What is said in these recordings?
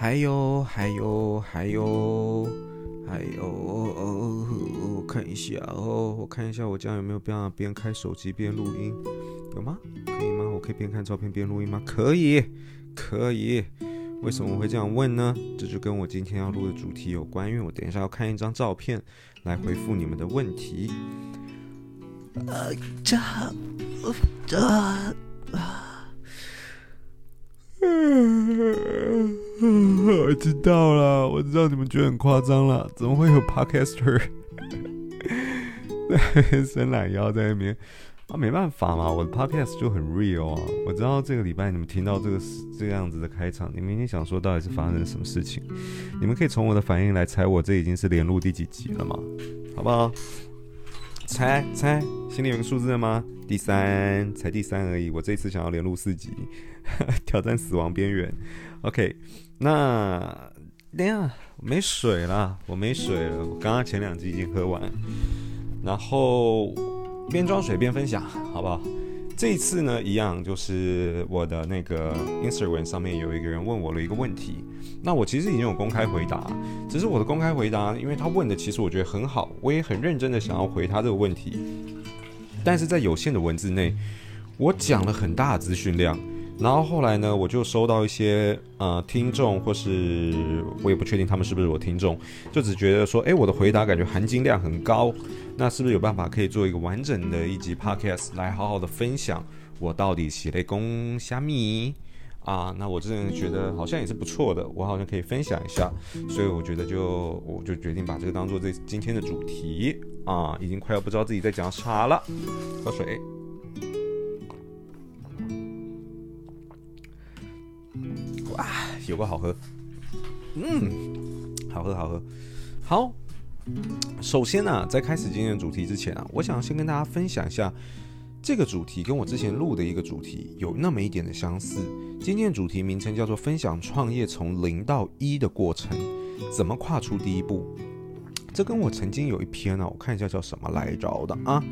还有还有还有还有哦哦，我看一下哦，我看一下我这样有没有办法边开手机边录音？有吗？可以吗？我可以边看照片边录音吗？可以，可以。为什么我会这样问呢？这就跟我今天要录的主题有关，因为我等一下要看一张照片来回复你们的问题。呃，这，这，我知道了，我知道你们觉得很夸张了，怎么会有 podcaster 伸懒腰在那边啊？没办法嘛，我的 podcast 就很 real 啊。我知道这个礼拜你们听到这个这个样子的开场，你们一定想说到底是发生什么事情？你们可以从我的反应来猜，我这已经是连录第几集了吗？好不好？猜猜，心里有个数字吗？第三，才第三而已。我这次想要连录四集，挑战死亡边缘。OK，那等下没水了，我没水了。我刚刚前两集已经喝完，然后边装水边分享，好不好？这一次呢，一样就是我的那个 Instagram 上面有一个人问我了一个问题，那我其实已经有公开回答，只是我的公开回答，因为他问的其实我觉得很好，我也很认真的想要回他这个问题，但是在有限的文字内，我讲了很大资讯量。然后后来呢，我就收到一些呃听众，或是我也不确定他们是不是我听众，就只觉得说，诶，我的回答感觉含金量很高，那是不是有办法可以做一个完整的一集 podcast 来好好的分享我到底写了攻虾米啊？那我真的觉得好像也是不错的，我好像可以分享一下，所以我觉得就我就决定把这个当做这今天的主题啊，已经快要不知道自己在讲啥了，喝水。啊有个好喝，嗯，好喝好喝，好。首先呢、在开始今天的主题之前啊，我想先跟大家分享一下这个主题跟我之前录的一个主题有那么一点的相似。今天的主题名称叫做“分享创业从零到一的过程，怎么跨出第一步”。这跟我曾经有一篇呢、我看一下叫什么来着的啊，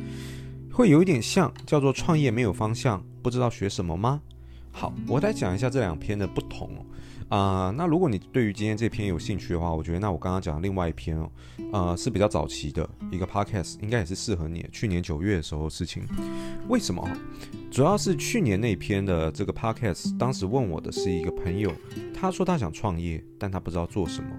会有一点像，叫做“创业没有方向，不知道学什么吗？”好，我来讲一下这两篇的不同啊、那如果你对于今天这篇有兴趣的话，我觉得那我刚刚讲的另外一篇哦，呃，是比较早期的一个 podcast，应该也是适合你。去年九月的时候的事情，为什么？主要是去年那篇的这个 podcast，当时问我的是一个朋友，他说他想创业，但他不知道做什么。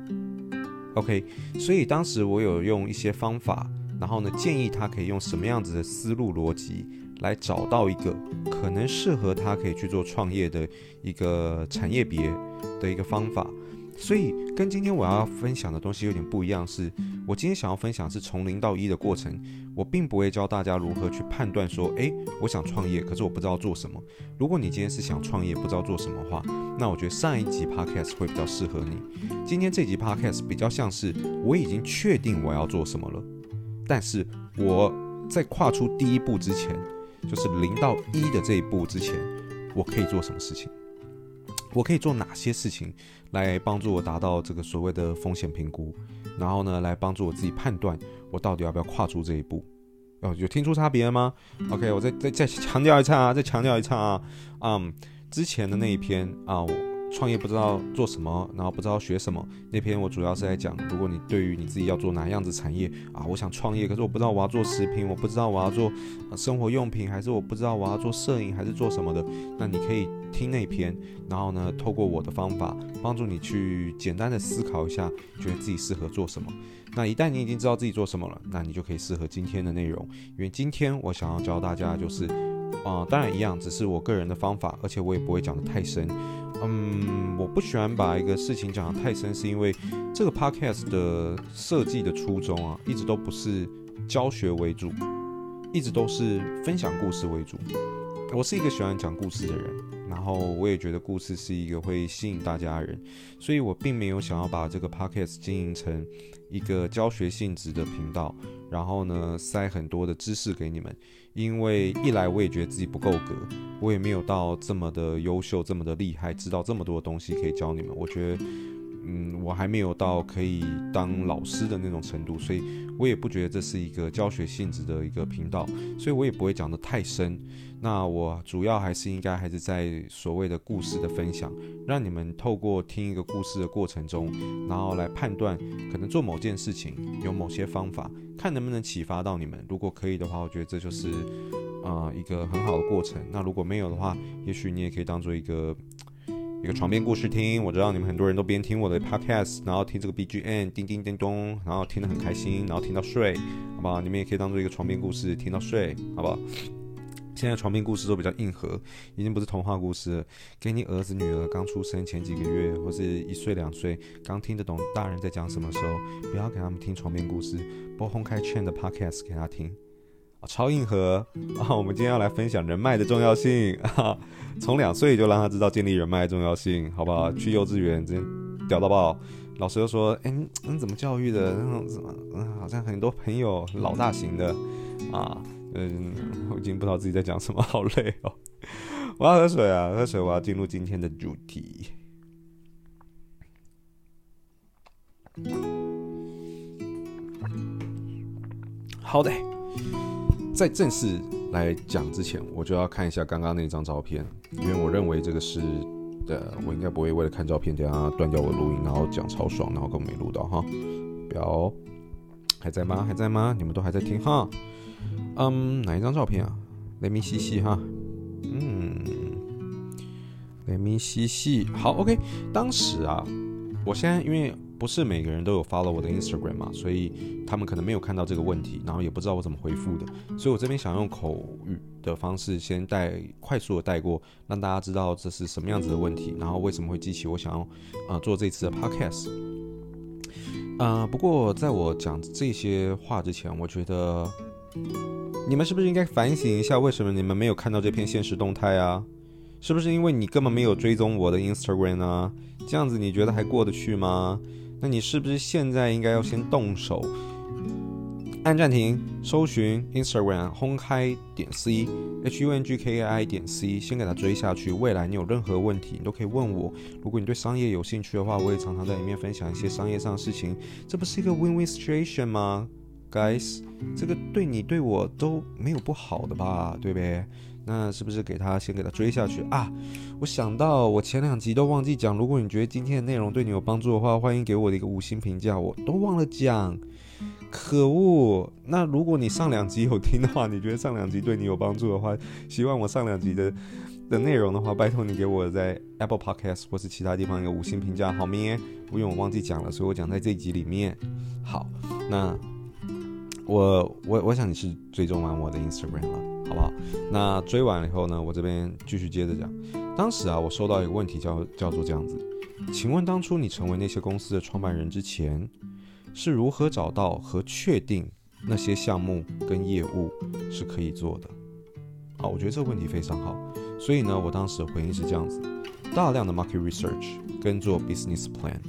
OK，所以当时我有用一些方法，然后呢，建议他可以用什么样子的思路逻辑。来找到一个可能适合他可以去做创业的一个产业别的一个方法，所以跟今天我要分享的东西有点不一样是，我今天想要分享是从零到一的过程，我并不会教大家如何去判断说，诶，我想创业，可是我不知道做什么。如果你今天是想创业，不知道做什么的话，那我觉得上一集 podcast 会比较适合你。今天这集 podcast 比较像是我已经确定我要做什么了，但是我在跨出第一步之前。就是零到一的这一步之前，我可以做什么事情？我可以做哪些事情来帮助我达到这个所谓的风险评估？然后呢，来帮助我自己判断我到底要不要跨出这一步？哦，有听出差别了吗？OK，我再再再强调一次啊，再强调一次啊，嗯，之前的那一篇啊，我。创业不知道做什么，然后不知道学什么。那篇我主要是在讲，如果你对于你自己要做哪样子产业啊，我想创业，可是我不知道我要做食品，我不知道我要做生活用品，还是我不知道我要做摄影，还是做什么的。那你可以听那篇，然后呢，透过我的方法帮助你去简单的思考一下，觉得自己适合做什么。那一旦你已经知道自己做什么了，那你就可以适合今天的内容。因为今天我想要教大家就是，啊、当然一样，只是我个人的方法，而且我也不会讲得太深。嗯，我不喜欢把一个事情讲得太深，是因为这个 podcast 的设计的初衷啊，一直都不是教学为主，一直都是分享故事为主。我是一个喜欢讲故事的人，然后我也觉得故事是一个会吸引大家的人，所以我并没有想要把这个 podcast 经营成一个教学性质的频道，然后呢，塞很多的知识给你们。因为一来我也觉得自己不够格，我也没有到这么的优秀、这么的厉害，知道这么多东西可以教你们。我觉得嗯，我还没有到可以当老师的那种程度，所以我也不觉得这是一个教学性质的一个频道，所以我也不会讲得太深。那我主要还是应该还是在所谓的故事的分享，让你们透过听一个故事的过程中，然后来判断可能做某件事情有某些方法，看能不能启发到你们。如果可以的话，我觉得这就是呃一个很好的过程。那如果没有的话，也许你也可以当做一个一个床边故事听。我知道你们很多人都边听我的 podcast，然后听这个 BGM 叮叮叮咚，然后听得很开心，然后听到睡，好不好？你们也可以当做一个床边故事听到睡，好不好？现在床边故事都比较硬核，已经不是童话故事了。给你儿子女儿刚出生前几个月，或是一岁两岁刚听得懂大人在讲什么时候，不要给他们听床边故事，播哄开 Chen 的 Podcast 给他听，超硬核啊！我们今天要来分享人脉的重要性啊，从两岁就让他知道建立人脉的重要性，好不好？去幼稚园真屌到爆，老师就说：“哎、欸，你、怎么教育的？那种怎么嗯，好像很多朋友老大型的啊。”嗯，我已经不知道自己在讲什么，好累哦。我要喝水啊，喝水！我要进入今天的主题。好的，在正式来讲之前，我就要看一下刚刚那张照片，因为我认为这个是的，我应该不会为了看照片，等下断掉我录音，然后讲超爽，然后根本没录到哈。表还在吗？还在吗？你们都还在听哈？嗯哪一张照片啊？Let me see see 哈，嗯，Let me see see。好，OK。当时啊，我现在因为不是每个人都有 follow 我的 Instagram 嘛，所以他们可能没有看到这个问题，然后也不知道我怎么回复的，所以我这边想用口语的方式先带快速的带过，让大家知道这是什么样子的问题，然后为什么会激起我想要啊、呃、做这次的 podcast。啊、呃，不过在我讲这些话之前，我觉得。你们是不是应该反省一下，为什么你们没有看到这篇现实动态啊？是不是因为你根本没有追踪我的 Instagram 啊？这样子你觉得还过得去吗？那你是不是现在应该要先动手，按暂停，搜寻 Instagram 轰开点 C H U N G K I 点 C，先给它追下去。未来你有任何问题，你都可以问我。如果你对商业有兴趣的话，我也常常在里面分享一些商业上的事情。这不是一个 win-win situation 吗？Guys，这个对你对我都没有不好的吧，对不对？那是不是给他先给他追下去啊？我想到我前两集都忘记讲，如果你觉得今天的内容对你有帮助的话，欢迎给我的一个五星评价，我都忘了讲，可恶！那如果你上两集有听的话，你觉得上两集对你有帮助的话，希望我上两集的的内容的话，拜托你给我在 Apple Podcast 或是其他地方一个五星评价，好咩？因为我忘记讲了，所以我讲在这一集里面。好，那。我我我想你是追踪完我的 Instagram 了，好不好？那追完了以后呢，我这边继续接着讲。当时啊，我收到一个问题叫，叫做这样子，请问当初你成为那些公司的创办人之前，是如何找到和确定那些项目跟业务是可以做的？啊，我觉得这个问题非常好。所以呢，我当时的回应是这样子：大量的 market research 跟做 business plan，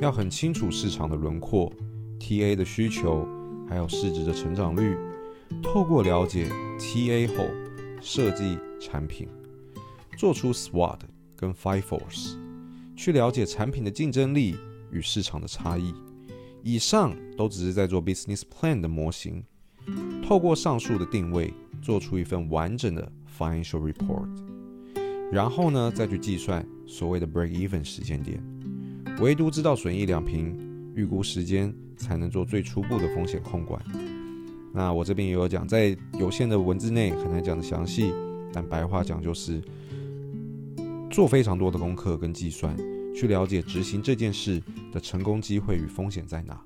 要很清楚市场的轮廓、TA 的需求。还有市值的成长率，透过了解 TA 后设计产品，做出 SWOT 跟 Five Force，去了解产品的竞争力与市场的差异。以上都只是在做 Business Plan 的模型，透过上述的定位，做出一份完整的 Financial Report，然后呢再去计算所谓的 Break Even 时间点，唯独知道损益两平，预估时间。才能做最初步的风险控管。那我这边也有讲，在有限的文字内很难讲的详细，但白话讲就是做非常多的功课跟计算，去了解执行这件事的成功机会与风险在哪。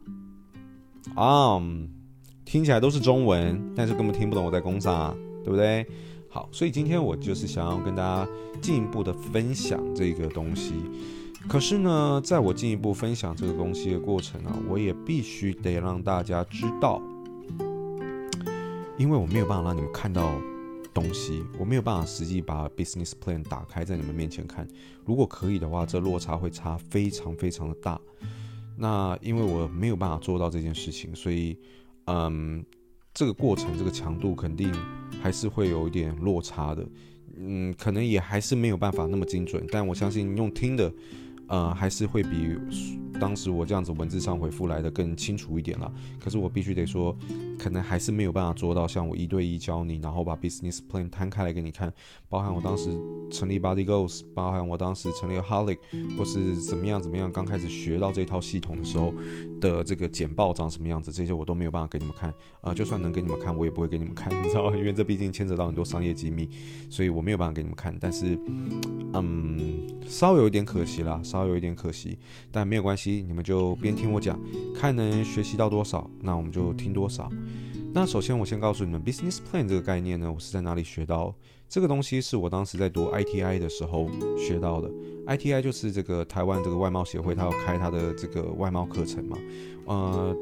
啊、um，听起来都是中文，但是根本听不懂我在讲啥，对不对？好，所以今天我就是想要跟大家进一步的分享这个东西。可是呢，在我进一步分享这个东西的过程、啊，我也必须得让大家知道，因为我没有办法让你们看到东西，我没有办法实际把 business plan 打开在你们面前看。如果可以的话，这落差会差非常非常的大。那因为我没有办法做到这件事情，所以，嗯，这个过程这个强度肯定还是会有一点落差的。嗯，可能也还是没有办法那么精准，但我相信用听的。呃，还是会比当时我这样子文字上回复来的更清楚一点了。可是我必须得说，可能还是没有办法做到像我一对一教你，然后把 business plan 摊开来给你看，包含我当时成立 Body Goals，包含我当时成立 Holic，或是怎么样怎么样，刚开始学到这套系统的时候的这个简报长什么样子，这些我都没有办法给你们看。啊、就算能给你们看，我也不会给你们看，你知道吗？因为这毕竟牵扯到很多商业机密，所以我没有办法给你们看。但是，嗯，稍微有一点可惜啦，稍。有一点可惜，但没有关系，你们就边听我讲，看能学习到多少，那我们就听多少。那首先我先告诉你们，business plan 这个概念呢，我是在哪里学到？这个东西是我当时在读 ITI 的时候学到的。ITI 就是这个台湾这个外贸协会，它要开它的这个外贸课程嘛。呃，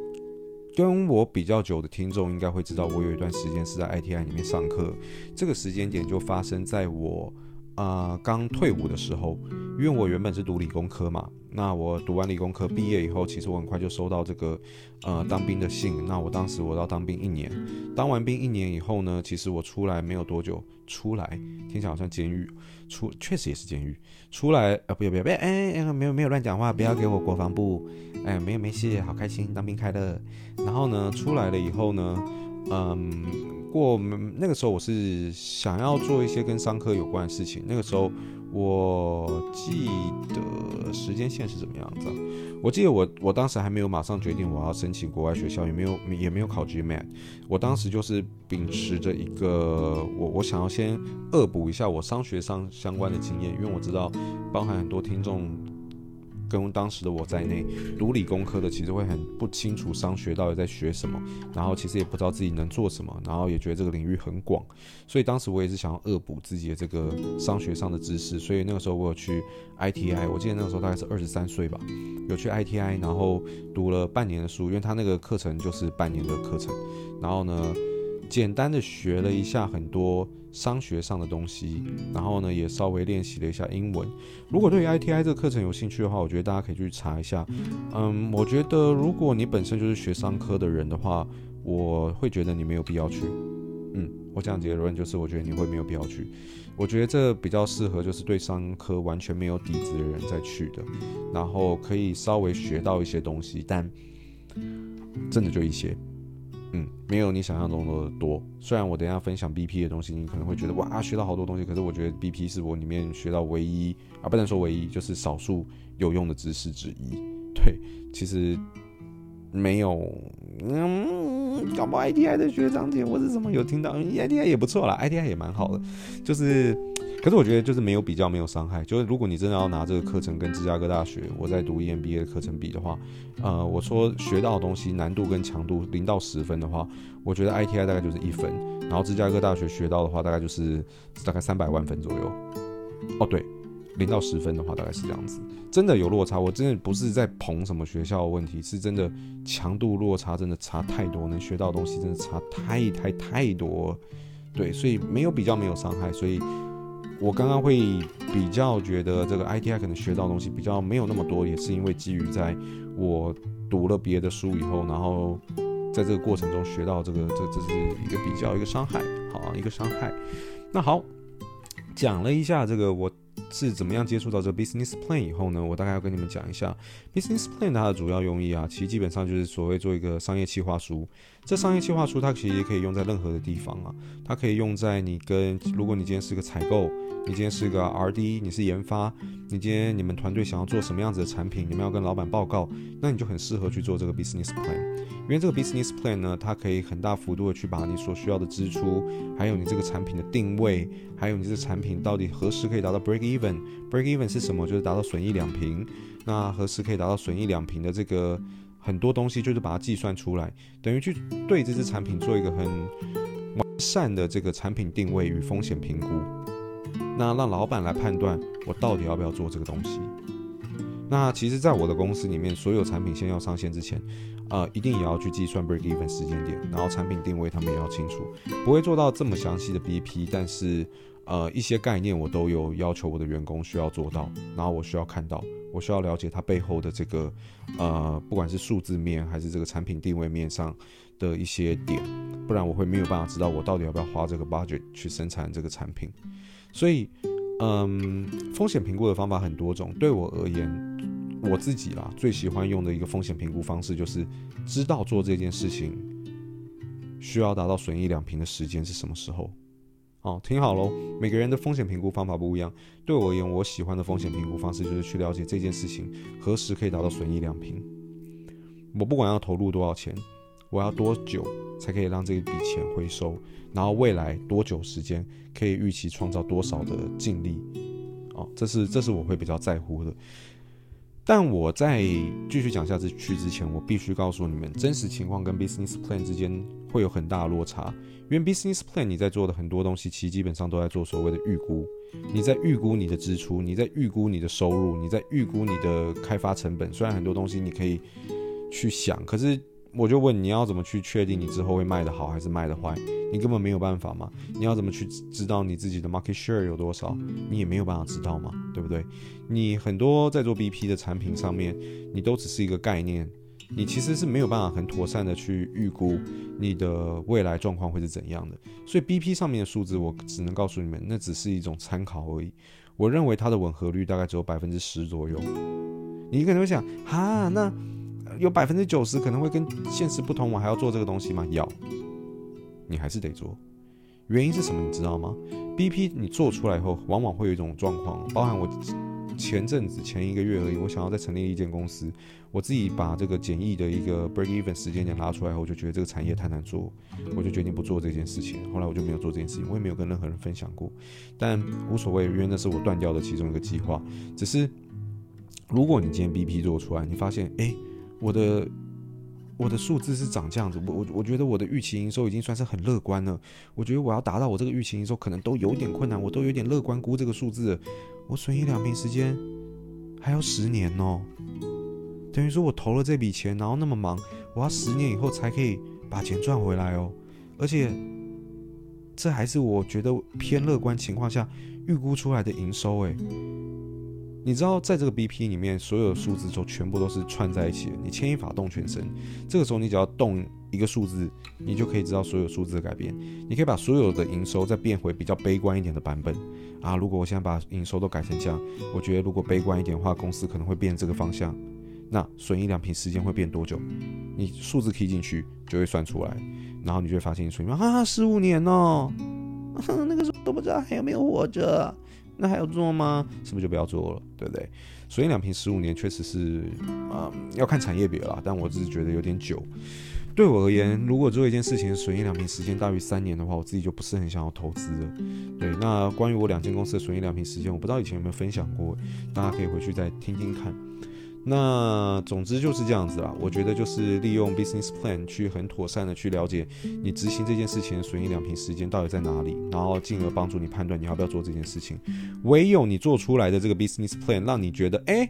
跟我比较久的听众应该会知道，我有一段时间是在 ITI 里面上课。这个时间点就发生在我。啊，刚、退伍的时候，因为我原本是读理工科嘛，那我读完理工科毕业以后，其实我很快就收到这个呃当兵的信。那我当时我要当兵一年，当完兵一年以后呢，其实我出来没有多久，出来听起来好像监狱，出确实也是监狱。出来啊，不要不要不要，哎哎，没有没有乱讲话，不要给我国防部，哎，没有没事，好开心，当兵快乐。然后呢，出来了以后呢，嗯。过那个时候，我是想要做一些跟商科有关的事情。那个时候，我记得时间线是怎么样子？我记得我我当时还没有马上决定我要申请国外学校，也没有也没有考 GMAT。我当时就是秉持着一个我我想要先恶补一下我商学上相关的经验，因为我知道包含很多听众。跟当时的我在内，读理工科的其实会很不清楚商学到底在学什么，然后其实也不知道自己能做什么，然后也觉得这个领域很广，所以当时我也是想要恶补自己的这个商学上的知识，所以那个时候我有去 ITI，我记得那个时候大概是二十三岁吧，有去 ITI，然后读了半年的书，因为他那个课程就是半年的课程，然后呢，简单的学了一下很多。商学上的东西，然后呢，也稍微练习了一下英文。如果对于 ITI 这个课程有兴趣的话，我觉得大家可以去查一下。嗯，我觉得如果你本身就是学商科的人的话，我会觉得你没有必要去。嗯，我这样结论就是，我觉得你会没有必要去。我觉得这比较适合就是对商科完全没有底子的人再去的，然后可以稍微学到一些东西，但真的就一些。嗯，没有你想象中的多。虽然我等一下分享 BP 的东西，你可能会觉得哇，学到好多东西。可是我觉得 BP 是我里面学到唯一啊，不能说唯一，就是少数有用的知识之一。对，其实没有，嗯，搞不好 ITI 的学长姐或者什么有听到，ITI 也不错啦，ITI 也蛮好的，就是。可是我觉得就是没有比较，没有伤害。就是如果你真的要拿这个课程跟芝加哥大学我在读 EMBA 的课程比的话，呃，我说学到的东西难度跟强度零到十分的话，我觉得 ITI 大概就是一分，然后芝加哥大学学到的话大概就是大概三百万分左右。哦，对，零到十分的话大概是这样子，真的有落差。我真的不是在捧什么学校的问题，是真的强度落差真的差太多，能学到的东西真的差太太太多。对，所以没有比较，没有伤害，所以。我刚刚会比较觉得这个 ITI 可能学到的东西比较没有那么多，也是因为基于在我读了别的书以后，然后在这个过程中学到这个，这这是一个比较一个伤害，好，一个伤害。那好，讲了一下这个我。是怎么样接触到这个 business plan 以后呢？我大概要跟你们讲一下 business plan 它的主要用意啊，其实基本上就是所谓做一个商业计划书。这商业计划书它其实也可以用在任何的地方啊，它可以用在你跟，如果你今天是个采购，你今天是个 RD，你是研发，你今天你们团队想要做什么样子的产品，你们要跟老板报告，那你就很适合去做这个 business plan。因为这个 business plan 呢，它可以很大幅度的去把你所需要的支出，还有你这个产品的定位，还有你这个产品到底何时可以达到 break even？break even 是什么？就是达到损益两平。那何时可以达到损益两平的这个很多东西，就是把它计算出来，等于去对这支产品做一个很完善的这个产品定位与风险评估。那让老板来判断我到底要不要做这个东西。那其实，在我的公司里面，所有产品先要上线之前，呃，一定也要去计算 break even 时间点，然后产品定位他们也要清楚，不会做到这么详细的 BP，但是，呃，一些概念我都有要求我的员工需要做到，然后我需要看到，我需要了解它背后的这个，呃，不管是数字面还是这个产品定位面上的一些点，不然我会没有办法知道我到底要不要花这个 budget 去生产这个产品，所以。嗯，风险评估的方法很多种。对我而言，我自己啦，最喜欢用的一个风险评估方式就是知道做这件事情需要达到损益两平的时间是什么时候。哦，听好喽，每个人的风险评估方法不一样。对我而言，我喜欢的风险评估方式就是去了解这件事情何时可以达到损益两平。我不管要投入多少钱，我要多久才可以让这一笔钱回收，然后未来多久时间可以预期创造多少的净利。哦，这是这是我会比较在乎的。但我在继续讲下次去之前，我必须告诉你们，真实情况跟 business plan 之间会有很大的落差。因为 business plan 你在做的很多东西，其实基本上都在做所谓的预估。你在预估你的支出，你在预估你的收入，你在预估你的开发成本。虽然很多东西你可以去想，可是我就问你要怎么去确定你之后会卖得好还是卖得坏？你根本没有办法嘛。你要怎么去知道你自己的 market share 有多少？你也没有办法知道嘛，对不对？你很多在做 BP 的产品上面，你都只是一个概念。你其实是没有办法很妥善的去预估你的未来状况会是怎样的，所以 BP 上面的数字我只能告诉你们，那只是一种参考而已。我认为它的吻合率大概只有百分之十左右。你可能会想，哈，那有百分之九十可能会跟现实不同，我还要做这个东西吗？要，你还是得做。原因是什么？你知道吗？BP 你做出来以后，往往会有一种状况，包含我。前阵子前一个月而已，我想要再成立一间公司，我自己把这个简易的一个 break even 时间点拉出来后，我就觉得这个产业太难做，我就决定不做这件事情。后来我就没有做这件事情，我也没有跟任何人分享过，但无所谓，因为那是我断掉的其中一个计划。只是如果你今天 BP 做出来，你发现，诶，我的我的数字是长这样子，我我我觉得我的预期营收已经算是很乐观了。我觉得我要达到我这个预期营收，可能都有点困难，我都有点乐观估这个数字。我损一两瓶时间还要十年哦，等于说我投了这笔钱，然后那么忙，我要十年以后才可以把钱赚回来哦。而且这还是我觉得偏乐观情况下预估出来的营收诶。你知道，在这个 BP 里面，所有的数字都全部都是串在一起的。你牵一发动全身，这个时候你只要动一个数字，你就可以知道所有数字的改变。你可以把所有的营收再变回比较悲观一点的版本。啊，如果我现在把营收都改成这样，我觉得如果悲观一点的话，公司可能会变这个方向。那损益两瓶时间会变多久？你数字 key 进去就会算出来，然后你就会发现损益啊，十五年哦，那个时候都不知道还有没有活着，那还要做吗？是不是就不要做了，对不对？水烟两瓶十五年确实是啊、要看产业别啦，但我只是觉得有点久。对我而言，如果做一件事情损益两瓶时间大于三年的话，我自己就不是很想要投资了。对，那关于我两间公司的损益两瓶时间，我不知道以前有没有分享过，大家可以回去再听听看。那总之就是这样子啦。我觉得就是利用 business plan 去很妥善的去了解你执行这件事情的损益两平时间到底在哪里，然后进而帮助你判断你要不要做这件事情。唯有你做出来的这个 business plan 让你觉得哎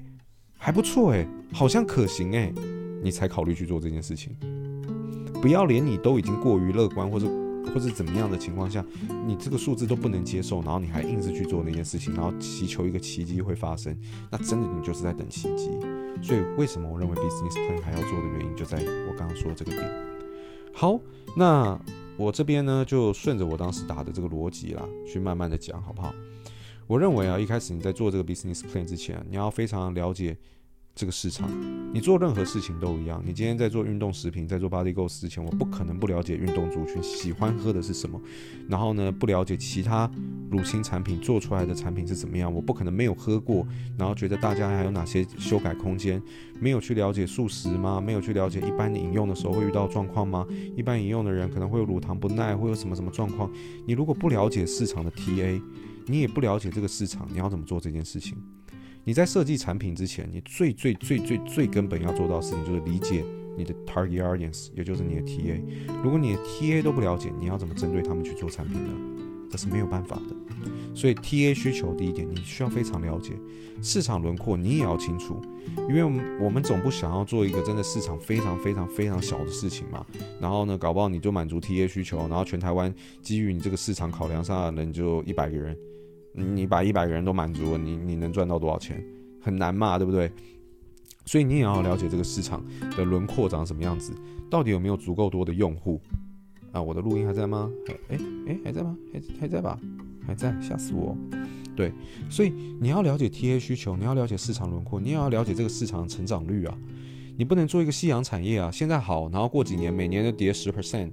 还不错哎，好像可行哎，你才考虑去做这件事情。不要连你都已经过于乐观，或者或者怎么样的情况下，你这个数字都不能接受，然后你还硬是去做那件事情，然后祈求一个奇迹会发生，那真的你就是在等奇迹。所以为什么我认为 business plan 还要做的原因，就在我刚刚说的这个点。好，那我这边呢就顺着我当时打的这个逻辑啦，去慢慢的讲，好不好？我认为啊，一开始你在做这个 business plan 之前，你要非常了解。这个市场，你做任何事情都一样。你今天在做运动食品，在做 Body Go 之前，我不可能不了解运动族群喜欢喝的是什么，然后呢，不了解其他乳清产品做出来的产品是怎么样，我不可能没有喝过，然后觉得大家还有哪些修改空间，没有去了解素食吗？没有去了解一般饮用的时候会遇到状况吗？一般饮用的人可能会有乳糖不耐，会有什么什么状况？你如果不了解市场的 TA，你也不了解这个市场，你要怎么做这件事情？你在设计产品之前，你最最最最最根本要做到的事情就是理解你的 target audience，也就是你的 TA。如果你的 TA 都不了解，你要怎么针对他们去做产品呢？这是没有办法的。所以 TA 需求第一点，你需要非常了解市场轮廓，你也要清楚，因为我们总不想要做一个真的市场非常非常非常小的事情嘛。然后呢，搞不好你就满足 TA 需求，然后全台湾基于你这个市场考量上的人就一百个人。你把一百个人都满足了，你你能赚到多少钱？很难嘛，对不对？所以你也要了解这个市场的轮廓长什么样子，到底有没有足够多的用户啊？我的录音还在吗？哎哎哎，还在吗？还还在吧？还在，吓死我！对，所以你要了解 TA 需求，你要了解市场轮廓，你也要了解这个市场成长率啊。你不能做一个夕阳产业啊，现在好，然后过几年每年都跌十 percent，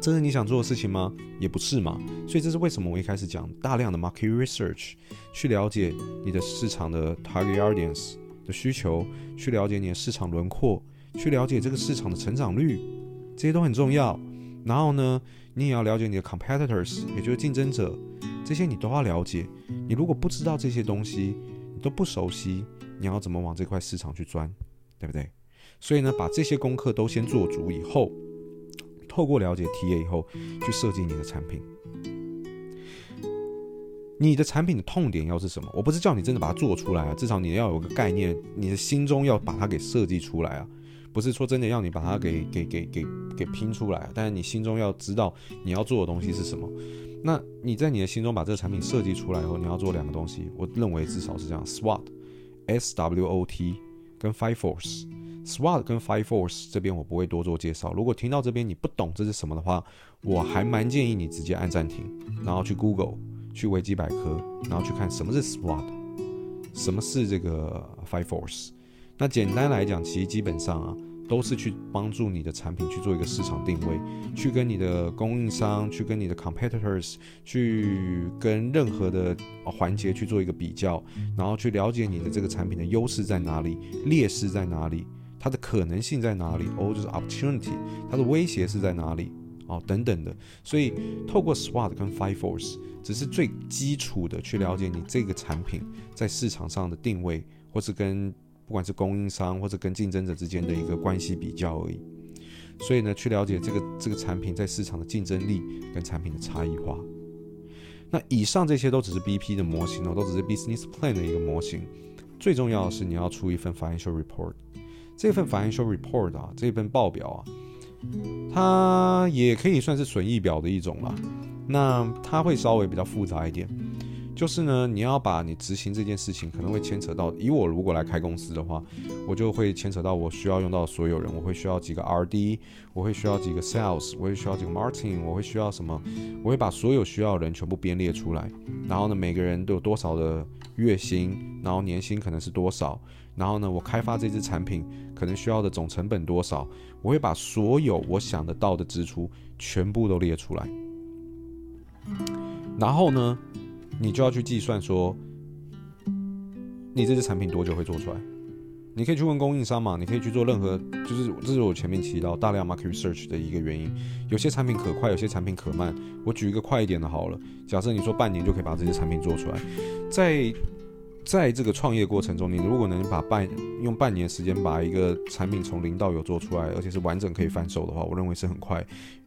这是你想做的事情吗？也不是嘛。所以这是为什么我一开始讲大量的 market research，去了解你的市场的 target audience 的需求，去了解你的市场轮廓，去了解这个市场的成长率，这些都很重要。然后呢，你也要了解你的 competitors，也就是竞争者，这些你都要了解。你如果不知道这些东西，你都不熟悉，你要怎么往这块市场去钻，对不对？所以呢，把这些功课都先做足以后，透过了解 TA 以后，去设计你的产品。你的产品的痛点要是什么？我不是叫你真的把它做出来啊，至少你要有个概念，你的心中要把它给设计出来啊。不是说真的要你把它给给给给给拼出来，但是你心中要知道你要做的东西是什么。那你在你的心中把这个产品设计出来以后，你要做两个东西，我认为至少是这样：SWOT，S W O T，跟 Five Force。SWOT 跟 Five Force 这边我不会多做介绍。如果听到这边你不懂这是什么的话，我还蛮建议你直接按暂停，然后去 Google，去维基百科，然后去看什么是 SWOT，什么是这个 Five Force。那简单来讲，其实基本上啊，都是去帮助你的产品去做一个市场定位，去跟你的供应商，去跟你的 competitors，去跟任何的环节去做一个比较，然后去了解你的这个产品的优势在哪里，劣势在哪里，它的可能性在哪里，哦，就是 opportunity，它的威胁是在哪里，哦，等等的。所以透过 SWOT 跟 Five Force，只是最基础的去了解你这个产品在市场上的定位，或是跟不管是供应商或者跟竞争者之间的一个关系比较而已，所以呢，去了解这个这个产品在市场的竞争力跟产品的差异化。那以上这些都只是 BP 的模型哦，都只是 Business Plan 的一个模型。最重要的是你要出一份 Financial Report，这份 Financial Report 啊，这份报表啊，它也可以算是损益表的一种啦。那它会稍微比较复杂一点。就是呢，你要把你执行这件事情，可能会牵扯到，以我如果来开公司的话，我就会牵扯到我需要用到所有人，我会需要几个 RD，我会需要几个 Sales，我会需要几个 Marketing，我会需要什么，我会把所有需要的人全部编列出来，然后呢，每个人都有多少的月薪，然后年薪可能是多少，然后呢，我开发这支产品可能需要的总成本多少，我会把所有我想得到的支出全部都列出来，然后呢，你就要去计算说，你这支产品多久会做出来？你可以去问供应商嘛，你可以去做任何，就是这是我前面提到大量 market research 的一个原因。有些产品可快，有些产品可慢。我举一个快一点的好了，假设你说半年就可以把这些产品做出来，在在这个创业过程中，你如果能把半用半年时间把一个产品从零到有做出来，而且是完整可以贩售的话，我认为是很快。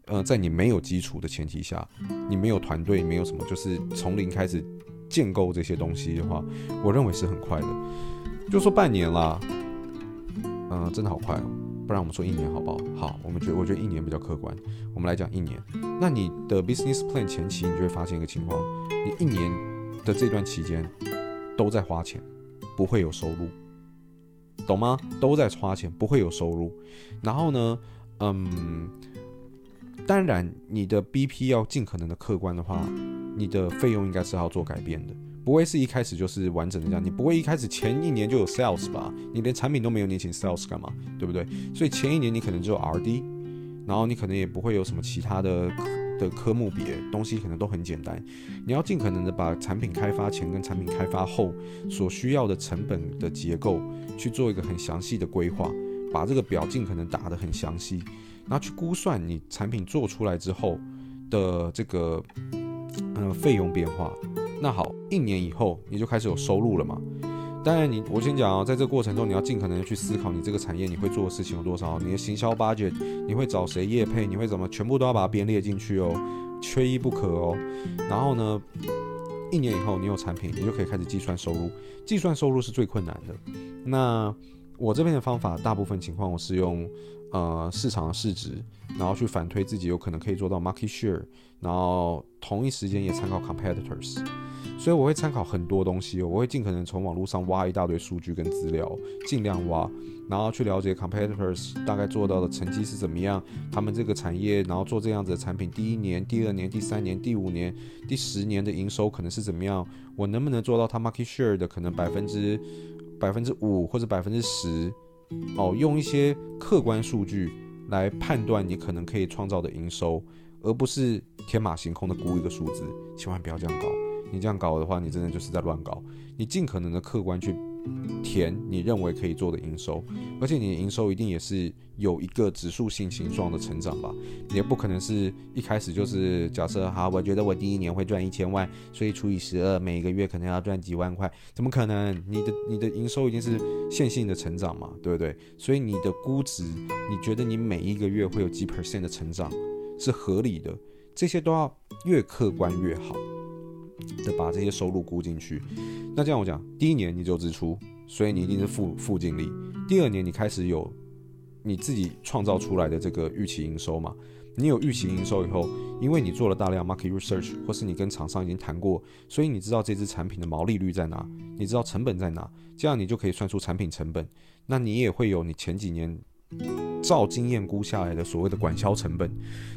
呃，在你没有基础的前提下，你没有团队，没有什么，就是从零开始建构这些东西的话，我认为是很快的。就说半年啦，嗯、真的好快哦。不然我们说一年好不好？好，我们觉我觉得一年比较客观。我们来讲一年。那你的 business plan 前期，你就会发现一个情况：你一年的这段期间都在花钱，不会有收入，懂吗？都在花钱，不会有收入。然后呢，嗯。当然，你的 BP 要尽可能的客观的话，你的费用应该是要做改变的，不会是一开始就是完整的这样。你不会一开始前一年就有 sales 吧？你连产品都没有，你请 sales 干嘛？对不对？所以前一年你可能只有 RD，然后你可能也不会有什么其他的的科目别东西，可能都很简单。你要尽可能的把产品开发前跟产品开发后所需要的成本的结构去做一个很详细的规划，把这个表尽可能打得很详细。然后去估算你产品做出来之后的这个呃费用变化。那好，一年以后你就开始有收入了嘛？当然你我先讲哦，在这过程中你要尽可能去思考你这个产业你会做的事情有多少，你的行销 budget 你会找谁业配，你会怎么全部都要把它编列进去哦，缺一不可哦。然后呢，一年以后你有产品，你就可以开始计算收入。计算收入是最困难的。那我这边的方法，大部分情况我是用。呃市场的市值，然后去反推自己有可能可以做到 market share，然后同一时间也参考 competitors。所以我会参考很多东西，我会尽可能从网络上挖一大堆数据跟资料，尽量挖，然后去了解 competitors 大概做到的成绩是怎么样，他们这个产业，然后做这样子的产品，第一年、第二年、第三年、第五年、第十年的营收可能是怎么样，我能不能做到他 market share 的可能百分之百分之五或者百分之十，哦，用一些客观数据来判断你可能可以创造的营收，而不是天马行空的估一个数字，千万不要这样搞。你这样搞的话，你真的就是在乱搞。你尽可能的客观去填你认为可以做的营收，而且你的营收一定也是有一个指数性形状的成长吧？你也不可能是一开始就是假设好，我觉得我第一年会赚一千万，所以除以十二，每个月可能要赚几万块，怎么可能？你的你的营收一定是线性的成长嘛，对不对？所以你的估值，你觉得你每一个月会有几 percent 的成长是合理的？这些都要越客观越好。的把这些收入估进去，那这样我讲，第一年你就支出，所以你一定是负负净利。第二年你开始有你自己创造出来的这个预期营收嘛？你有预期营收以后，因为你做了大量 market research，或是你跟厂商已经谈过，所以你知道这支产品的毛利率在哪，你知道成本在哪，这样你就可以算出产品成本。那你也会有你前几年照经验估下来的所谓的管销成本，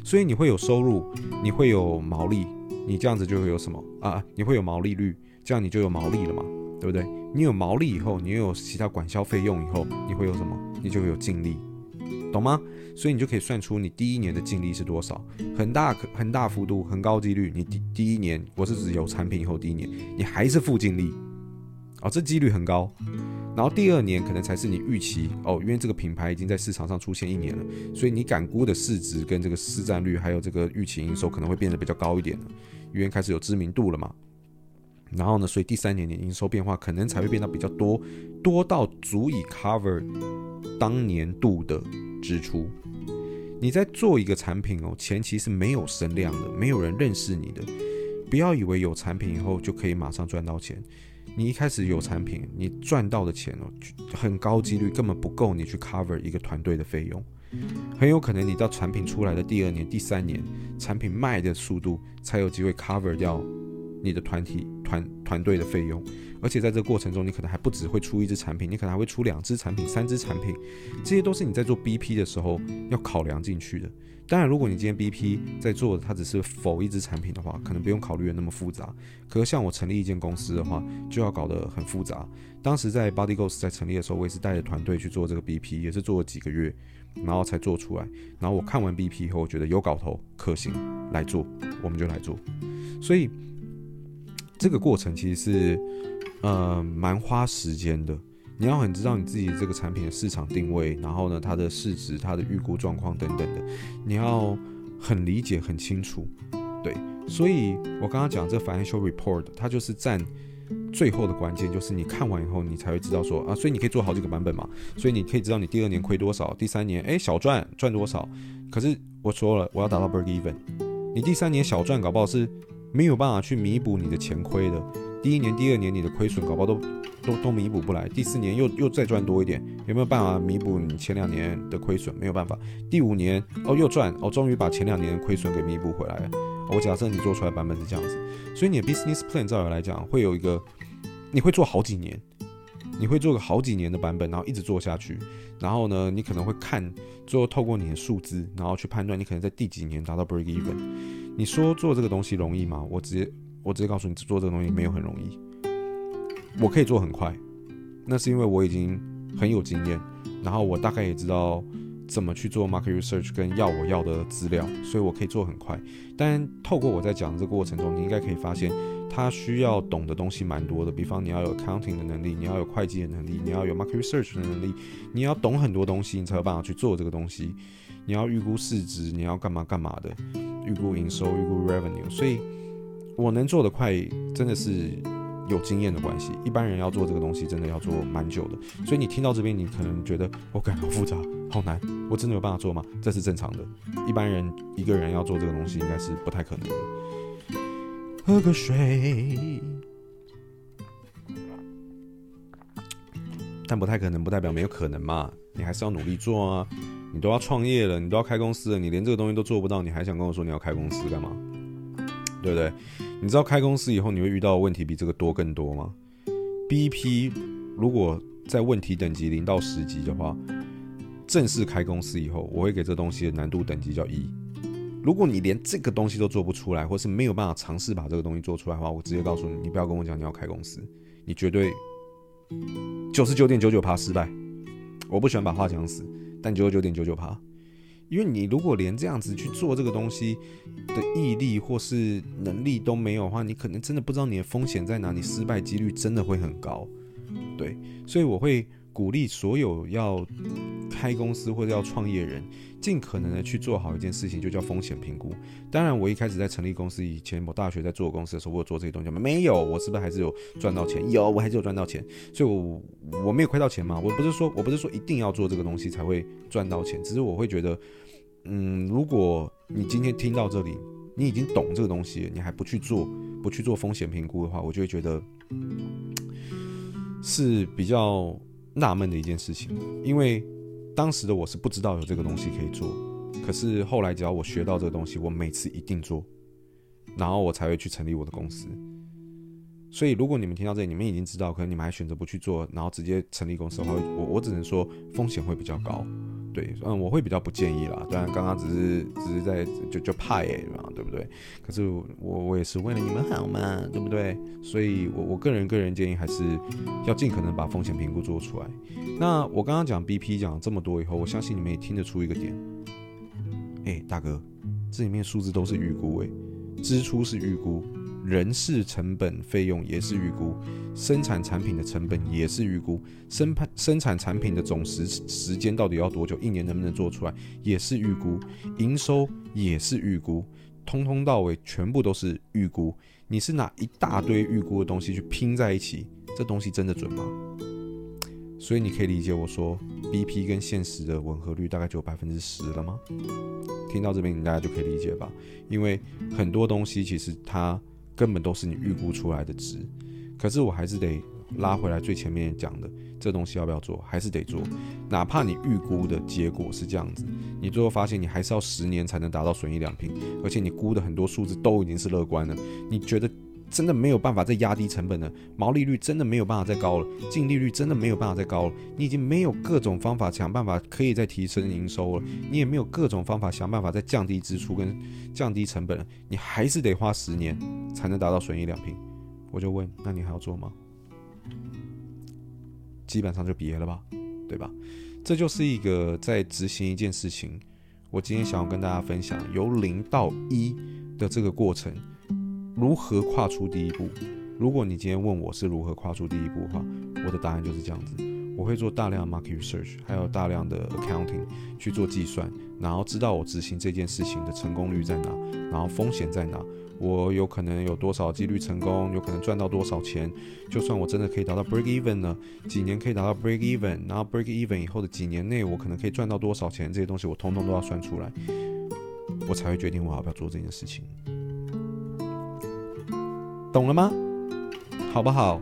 所以你会有收入，你会有毛利。你这样子就会有什么啊？你会有毛利率，这样你就有毛利了嘛，对不对？你有毛利以后，你又有其他管销费用以后，你会有什么？你就会有净利，懂吗？所以你就可以算出你第一年的净利是多少，很大很大幅度，很高几率，你第第一年，我是指有产品以后第一年，你还是负净利，哦，这几率很高。然后第二年可能才是你预期哦，因为这个品牌已经在市场上出现一年了，所以你敢估的市值跟这个市占率，还有这个预期营收可能会变得比较高一点了。因为开始有知名度了嘛，然后呢，所以第三年的营收变化可能才会变得比较多，多到足以 cover 当年度的支出。你在做一个产品哦，前期是没有声量的，没有人认识你的，不要以为有产品以后就可以马上赚到钱。你一开始有产品，你赚到的钱哦，很高几率根本不够你去 cover 一个团队的费用。很有可能你到产品出来的第二年、第三年，产品卖的速度才有机会 cover 掉你的团体团团队的费用，而且在这个过程中，你可能还不只会出一支产品，你可能还会出两支产品、三支产品，这些都是你在做 BP 的时候要考量进去的。当然，如果你今天 BP 在做的它只是否一支产品的话，可能不用考虑的那么复杂。可是像我成立一间公司的话，就要搞得很复杂。当时在 Body Ghost 在成立的时候，我也是带着团队去做这个 BP，也是做了几个月。然后才做出来。然后我看完 BP 以后，我觉得有搞头、可行，来做，我们就来做。所以这个过程其实是呃蛮花时间的。你要很知道你自己这个产品的市场定位，然后呢，它的市值、它的预估状况等等的，你要很理解、很清楚。对，所以我刚刚讲这 financial report，它就是占。最后的关键就是你看完以后，你才会知道说啊，所以你可以做好几个版本嘛，所以你可以知道你第二年亏多少，第三年诶小赚赚多少。可是我说了，我要达到 break even，你第三年小赚搞不好是没有办法去弥补你的钱亏的。第一年、第二年你的亏损搞不好都都都弥补不来，第四年又又再赚多一点，有没有办法弥补你前两年的亏损？没有办法。第五年哦又赚哦，终于把前两年的亏损给弥补回来了。我假设你做出来版本是这样子，所以你的 business plan 照理来讲会有一个，你会做好几年，你会做个好几年的版本，然后一直做下去，然后呢，你可能会看最后透过你的数字，然后去判断你可能在第几年达到 break even。你说做这个东西容易吗？我直接我直接告诉你，做这个东西没有很容易。我可以做很快，那是因为我已经很有经验，然后我大概也知道。怎么去做 market research 跟要我要的资料，所以我可以做很快。但透过我在讲这个过程中，你应该可以发现，他需要懂的东西蛮多的。比方你要有 accounting 的能力，你要有会计的能力，你要有 market research 的能力，你要懂很多东西，你才有办法去做这个东西。你要预估市值，你要干嘛干嘛的，预估营收，预估 revenue。所以我能做得快，真的是。有经验的关系，一般人要做这个东西真的要做蛮久的，所以你听到这边，你可能觉得我感觉好复杂，好难，我真的有办法做吗？这是正常的，一般人一个人要做这个东西应该是不太可能的。喝个水，但不太可能不代表没有可能嘛，你还是要努力做啊。你都要创业了，你都要开公司了，你连这个东西都做不到，你还想跟我说你要开公司干嘛？对不对？你知道开公司以后你会遇到的问题比这个多更多吗？BP 如果在问题等级零到十级的话，正式开公司以后，我会给这东西的难度等级叫一。如果你连这个东西都做不出来，或是没有办法尝试把这个东西做出来的话，我直接告诉你，你不要跟我讲你要开公司，你绝对九十九点九九趴失败。我不喜欢把话讲死，但九十九点九九趴，因为你如果连这样子去做这个东西的毅力或是能力都没有的话，你可能真的不知道你的风险在哪里，失败几率真的会很高。对，所以我会。鼓励所有要开公司或者要创业人，尽可能的去做好一件事情，就叫风险评估。当然，我一开始在成立公司以前，我大学在做公司的时候，我有做这些东西吗？没有，我是不是还是有赚到钱？有，我还是有赚到钱。所以我，我没有亏到钱嘛。我不是说，我不是说一定要做这个东西才会赚到钱，只是我会觉得，嗯，如果你今天听到这里，你已经懂这个东西，你还不去做，不去做风险评估的话，我就会觉得是比较。纳闷的一件事情，因为当时的我是不知道有这个东西可以做，可是后来只要我学到这个东西，我每次一定做，然后我才会去成立我的公司。所以如果你们听到这里，你们已经知道，可能你们还选择不去做，然后直接成立公司的话，我我只能说风险会比较高。对，嗯，我会比较不建议啦。当然，刚刚只是只是在就就怕哎嘛，对不对？可是我我也是为了你们好嘛，对不对？所以我我个人个人建议还是要尽可能把风险评估做出来。那我刚刚讲 BP 讲了这么多以后，我相信你们也听得出一个点。哎，大哥，这里面数字都是预估哎，支出是预估。人事成本费用也是预估，生产产品的成本也是预估，生产生产产品的总时时间到底要多久，一年能不能做出来也是预估，营收也是预估，通通到尾全部都是预估。你是拿一大堆预估的东西去拼在一起，这东西真的准吗？所以你可以理解我说，BP 跟现实的吻合率大概只有百分之十了吗？听到这边，你大家就可以理解吧？因为很多东西其实它。根本都是你预估出来的值，可是我还是得拉回来最前面讲的，这东西要不要做，还是得做，哪怕你预估的结果是这样子，你最后发现你还是要十年才能达到损益两平，而且你估的很多数字都已经是乐观的，你觉得真的没有办法再压低成本了，毛利率真的没有办法再高了，净利率真的没有办法再高了，你已经没有各种方法想办法可以再提升营收了，你也没有各种方法想办法再降低支出跟降低成本了，你还是得花十年。才能达到损益两平，我就问，那你还要做吗？基本上就别了吧，对吧？这就是一个在执行一件事情。我今天想要跟大家分享由零到一的这个过程，如何跨出第一步。如果你今天问我是如何跨出第一步的话，我的答案就是这样子。我会做大量的 market research，还有大量的 accounting 去做计算，然后知道我执行这件事情的成功率在哪，然后风险在哪。我有可能有多少几率成功？有可能赚到多少钱？就算我真的可以达到 break even 呢？几年可以达到 break even？然后 break even 以后的几年内，我可能可以赚到多少钱？这些东西我通通都要算出来，我才会决定我要不要做这件事情。懂了吗？好不好？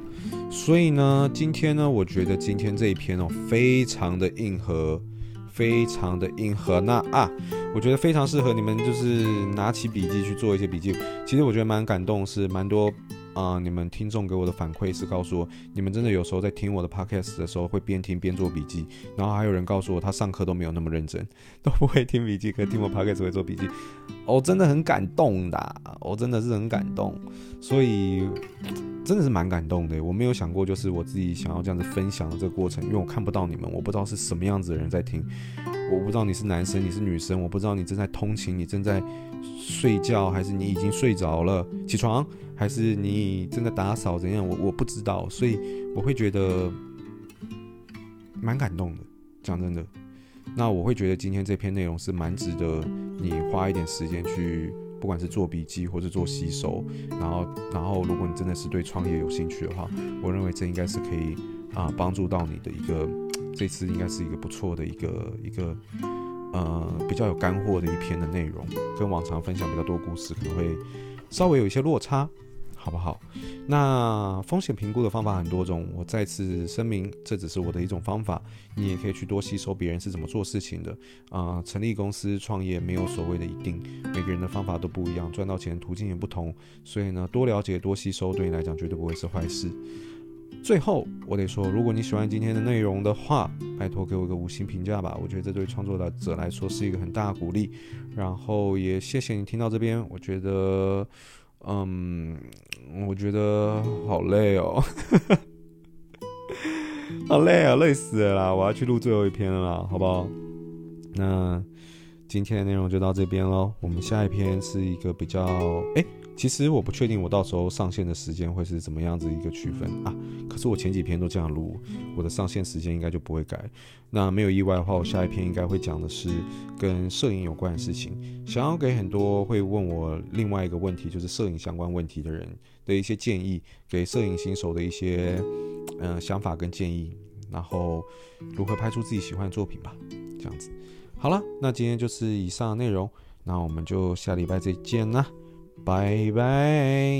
所以呢，今天呢，我觉得今天这一篇哦，非常的硬核。非常的硬核，那啊，我觉得非常适合你们，就是拿起笔记去做一些笔记。其实我觉得蛮感动，是蛮多啊、你们听众给我的反馈是告诉我，你们真的有时候在听我的 podcast 的时候会边听边做笔记。然后还有人告诉我，他上课都没有那么认真，都不会听笔记，可听我 podcast 会做笔记。我、真的很感动的，我、真的是很感动，所以。真的是蛮感动的，我没有想过，就是我自己想要这样子分享的这个过程，因为我看不到你们，我不知道是什么样子的人在听，我不知道你是男生，你是女生，我不知道你正在通勤，你正在睡觉，还是你已经睡着了起床，还是你真的打扫怎样，我我不知道，所以我会觉得蛮感动的，讲真的，那我会觉得今天这篇内容是蛮值得你花一点时间去。不管是做笔记或是做吸收，然后，然后，如果你真的是对创业有兴趣的话，我认为这应该是可以啊帮助到你的一个，这次应该是一个不错的一个一个呃比较有干货的一篇的内容，跟往常分享比较多故事可能会稍微有一些落差。好不好？那风险评估的方法很多种，我再次声明，这只是我的一种方法，你也可以去多吸收别人是怎么做事情的啊、成立公司创业没有所谓的一定，每个人的方法都不一样，赚到钱途径也不同，所以呢，多了解多吸收对你来讲绝对不会是坏事。最后，我得说，如果你喜欢今天的内容的话，拜托给我一个五星评价吧，我觉得这对创作者来说是一个很大的鼓励。然后也谢谢你听到这边，我觉得，嗯，我觉得好累哦，好累啊，累死了啦！我要去录最后一篇了，好不好？那今天的内容就到这边喽，我们下一篇是一个比较，哎。其实我不确定我到时候上线的时间会是怎么样子一个区分啊。可是我前几篇都这样录，我的上线时间应该就不会改。那没有意外的话，我下一篇应该会讲的是跟摄影有关的事情。想要给很多会问我另外一个问题，就是摄影相关问题的人的一些建议，给摄影新手的一些嗯、呃、想法跟建议，然后如何拍出自己喜欢的作品吧。这样子，好了，那今天就是以上内容，那我们就下礼拜再见啦。拜拜。